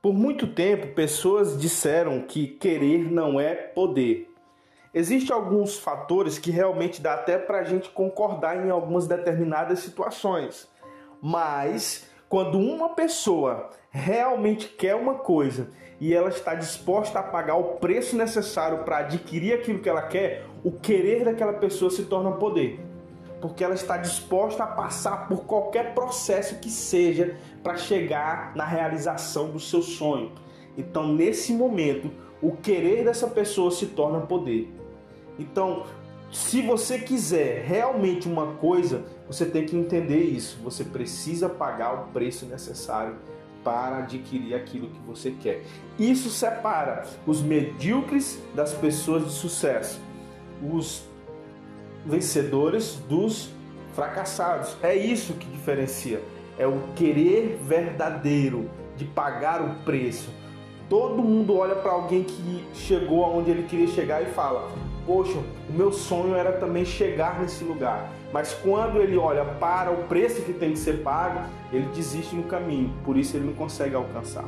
Por muito tempo, pessoas disseram que querer não é poder. Existem alguns fatores que realmente dá até para a gente concordar em algumas determinadas situações. Mas quando uma pessoa realmente quer uma coisa e ela está disposta a pagar o preço necessário para adquirir aquilo que ela quer, o querer daquela pessoa se torna poder porque ela está disposta a passar por qualquer processo que seja para chegar na realização do seu sonho. Então, nesse momento, o querer dessa pessoa se torna poder. Então, se você quiser realmente uma coisa, você tem que entender isso. Você precisa pagar o preço necessário para adquirir aquilo que você quer. Isso separa os medíocres das pessoas de sucesso. Os vencedores dos fracassados. É isso que diferencia. É o querer verdadeiro de pagar o preço. Todo mundo olha para alguém que chegou aonde ele queria chegar e fala: Poxa, o meu sonho era também chegar nesse lugar. Mas quando ele olha para o preço que tem que ser pago, ele desiste no caminho. Por isso ele não consegue alcançar.